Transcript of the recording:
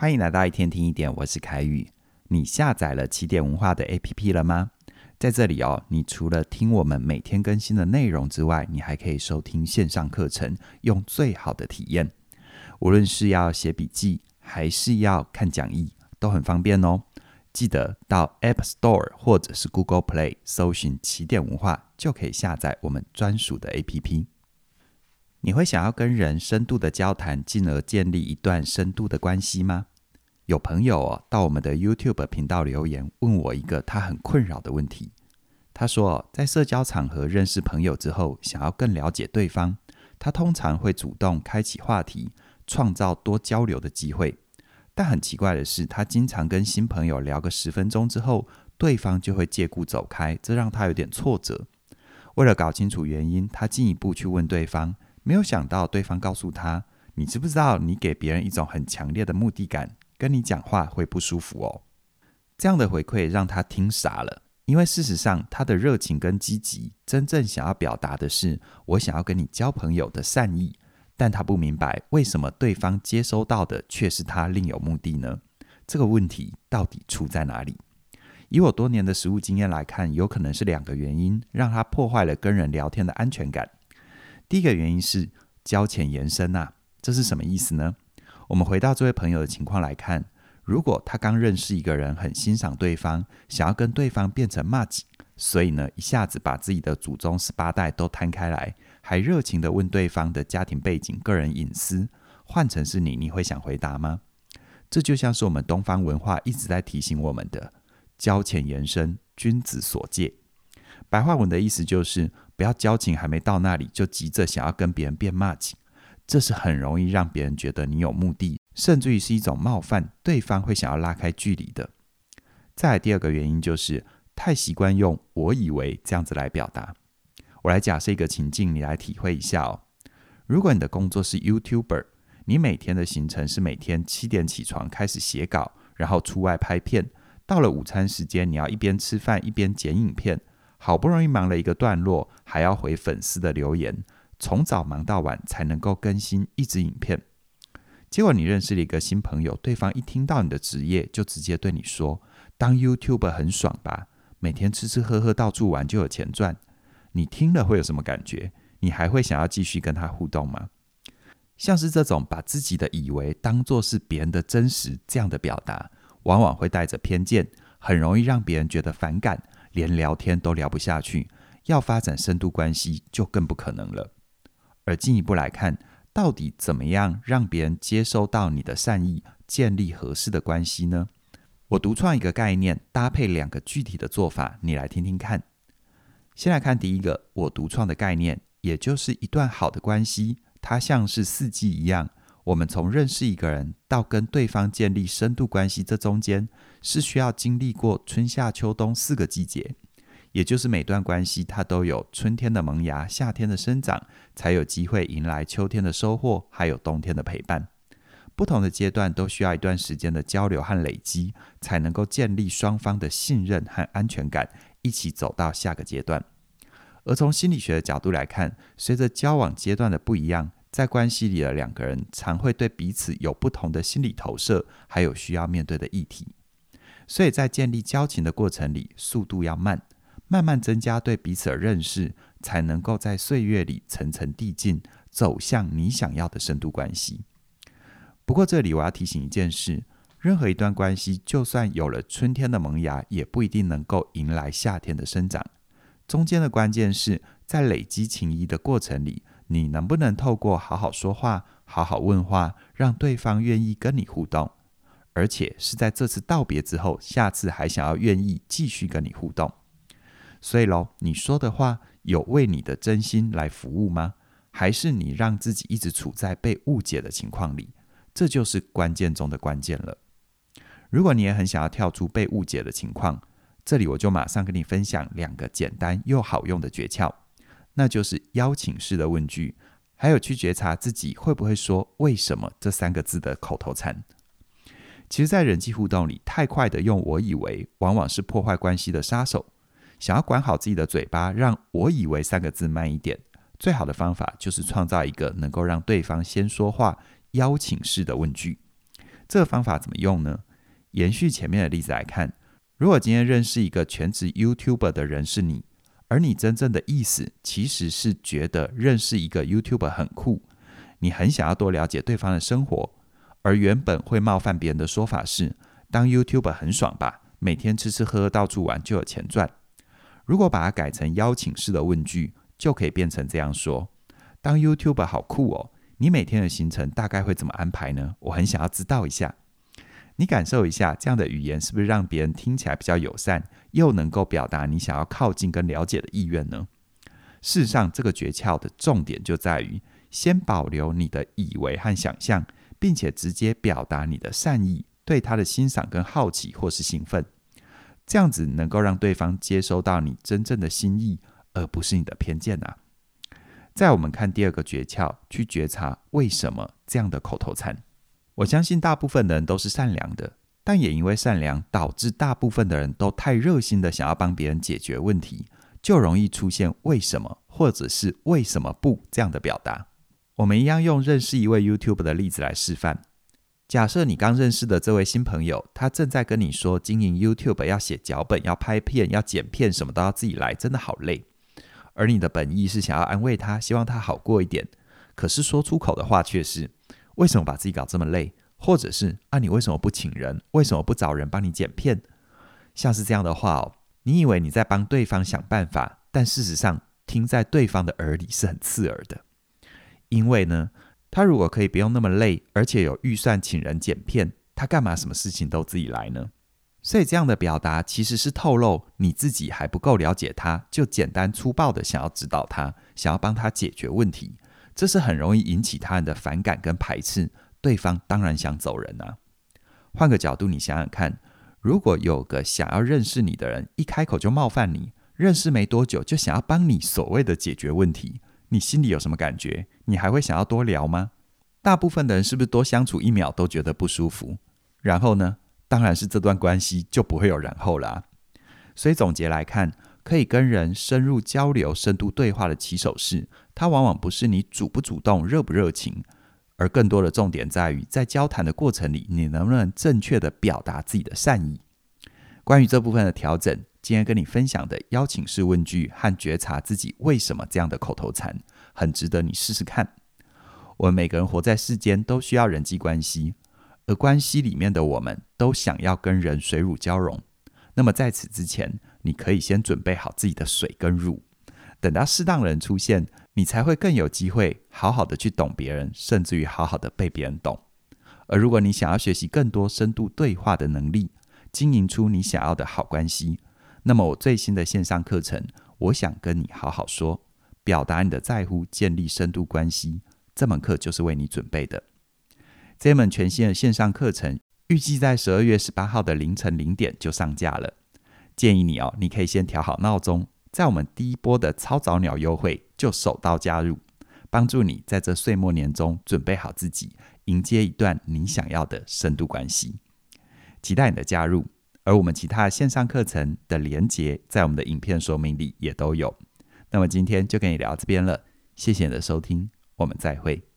欢迎来到一天听一点，我是凯宇。你下载了起点文化的 APP 了吗？在这里哦，你除了听我们每天更新的内容之外，你还可以收听线上课程，用最好的体验。无论是要写笔记，还是要看讲义，都很方便哦。记得到 App Store 或者是 Google Play 搜寻起点文化，就可以下载我们专属的 APP。你会想要跟人深度的交谈，进而建立一段深度的关系吗？有朋友哦，到我们的 YouTube 频道留言，问我一个他很困扰的问题。他说，在社交场合认识朋友之后，想要更了解对方，他通常会主动开启话题，创造多交流的机会。但很奇怪的是，他经常跟新朋友聊个十分钟之后，对方就会借故走开，这让他有点挫折。为了搞清楚原因，他进一步去问对方。没有想到，对方告诉他：“你知不知道，你给别人一种很强烈的目的感，跟你讲话会不舒服哦。”这样的回馈让他听傻了，因为事实上，他的热情跟积极，真正想要表达的是“我想要跟你交朋友”的善意，但他不明白为什么对方接收到的却是他另有目的呢？这个问题到底出在哪里？以我多年的实务经验来看，有可能是两个原因，让他破坏了跟人聊天的安全感。第一个原因是交浅言深呐，这是什么意思呢？我们回到这位朋友的情况来看，如果他刚认识一个人，很欣赏对方，想要跟对方变成 much，，所以呢，一下子把自己的祖宗十八代都摊开来，还热情地问对方的家庭背景、个人隐私，换成是你，你会想回答吗？这就像是我们东方文化一直在提醒我们的“交浅言深，君子所戒”。白话文的意思就是，不要交情还没到那里，就急着想要跟别人变 much，这是很容易让别人觉得你有目的，甚至于是一种冒犯，对方会想要拉开距离的。再来第二个原因就是，太习惯用“我以为”这样子来表达。我来假设一个情境，你来体会一下哦。如果你的工作是 YouTuber，你每天的行程是每天七点起床开始写稿，然后出外拍片，到了午餐时间，你要一边吃饭一边剪影片。好不容易忙了一个段落，还要回粉丝的留言，从早忙到晚才能够更新一支影片。结果你认识了一个新朋友，对方一听到你的职业，就直接对你说：“当 YouTuber 很爽吧？每天吃吃喝喝到处玩就有钱赚。”你听了会有什么感觉？你还会想要继续跟他互动吗？像是这种把自己的以为当做是别人的真实这样的表达，往往会带着偏见，很容易让别人觉得反感。连聊天都聊不下去，要发展深度关系就更不可能了。而进一步来看，到底怎么样让别人接收到你的善意，建立合适的关系呢？我独创一个概念，搭配两个具体的做法，你来听听看。先来看第一个，我独创的概念，也就是一段好的关系，它像是四季一样。我们从认识一个人到跟对方建立深度关系，这中间是需要经历过春夏秋冬四个季节，也就是每段关系它都有春天的萌芽、夏天的生长，才有机会迎来秋天的收获，还有冬天的陪伴。不同的阶段都需要一段时间的交流和累积，才能够建立双方的信任和安全感，一起走到下个阶段。而从心理学的角度来看，随着交往阶段的不一样。在关系里的两个人常会对彼此有不同的心理投射，还有需要面对的议题。所以在建立交情的过程里，速度要慢，慢慢增加对彼此的认识，才能够在岁月里层层递进，走向你想要的深度关系。不过这里我要提醒一件事：任何一段关系，就算有了春天的萌芽，也不一定能够迎来夏天的生长。中间的关键是在累积情谊的过程里。你能不能透过好好说话、好好问话，让对方愿意跟你互动，而且是在这次道别之后，下次还想要愿意继续跟你互动？所以喽，你说的话有为你的真心来服务吗？还是你让自己一直处在被误解的情况里？这就是关键中的关键了。如果你也很想要跳出被误解的情况，这里我就马上跟你分享两个简单又好用的诀窍。那就是邀请式的问句，还有去觉察自己会不会说“为什么”这三个字的口头禅。其实，在人际互动里，太快的用“我以为”，往往是破坏关系的杀手。想要管好自己的嘴巴，让我以为三个字慢一点，最好的方法就是创造一个能够让对方先说话、邀请式的问句。这个方法怎么用呢？延续前面的例子来看，如果今天认识一个全职 YouTuber 的人是你，而你真正的意思其实是觉得认识一个 YouTuber 很酷，你很想要多了解对方的生活，而原本会冒犯别人的说法是，当 YouTuber 很爽吧，每天吃吃喝喝到处玩就有钱赚。如果把它改成邀请式的问句，就可以变成这样说：当 YouTuber 好酷哦，你每天的行程大概会怎么安排呢？我很想要知道一下。你感受一下，这样的语言是不是让别人听起来比较友善，又能够表达你想要靠近跟了解的意愿呢？事实上，这个诀窍的重点就在于先保留你的以为和想象，并且直接表达你的善意，对他的欣赏跟好奇或是兴奋，这样子能够让对方接收到你真正的心意，而不是你的偏见啊。再我们看第二个诀窍，去觉察为什么这样的口头禅。我相信大部分的人都是善良的，但也因为善良，导致大部分的人都太热心的想要帮别人解决问题，就容易出现为什么或者是为什么不这样的表达。我们一样用认识一位 YouTube 的例子来示范。假设你刚认识的这位新朋友，他正在跟你说，经营 YouTube 要写脚本、要拍片、要剪片，什么都要自己来，真的好累。而你的本意是想要安慰他，希望他好过一点，可是说出口的话却是。为什么把自己搞这么累？或者是啊，你为什么不请人？为什么不找人帮你剪片？像是这样的话哦，你以为你在帮对方想办法，但事实上听在对方的耳里是很刺耳的。因为呢，他如果可以不用那么累，而且有预算请人剪片，他干嘛什么事情都自己来呢？所以这样的表达其实是透露你自己还不够了解他，就简单粗暴的想要指导他，想要帮他解决问题。这是很容易引起他人的反感跟排斥，对方当然想走人啊。换个角度，你想想看，如果有个想要认识你的人，一开口就冒犯你，认识没多久就想要帮你所谓的解决问题，你心里有什么感觉？你还会想要多聊吗？大部分的人是不是多相处一秒都觉得不舒服？然后呢？当然是这段关系就不会有然后啦。所以总结来看，可以跟人深入交流、深度对话的起手式，它往往不是你主不主动、热不热情，而更多的重点在于，在交谈的过程里，你能不能正确的表达自己的善意。关于这部分的调整，今天跟你分享的邀请式问句和觉察自己为什么这样的口头禅，很值得你试试看。我们每个人活在世间都需要人际关系，而关系里面的我们都想要跟人水乳交融。那么在此之前，你可以先准备好自己的水跟乳，等到适当的人出现，你才会更有机会好好的去懂别人，甚至于好好的被别人懂。而如果你想要学习更多深度对话的能力，经营出你想要的好关系，那么我最新的线上课程，我想跟你好好说，表达你的在乎，建立深度关系，这门课就是为你准备的。这门全新的线上课程，预计在十二月十八号的凌晨零点就上架了。建议你哦，你可以先调好闹钟，在我们第一波的超早鸟优惠就手到加入，帮助你在这岁末年终准备好自己，迎接一段你想要的深度关系。期待你的加入，而我们其他线上课程的连接在我们的影片说明里也都有。那么今天就跟你聊这边了，谢谢你的收听，我们再会。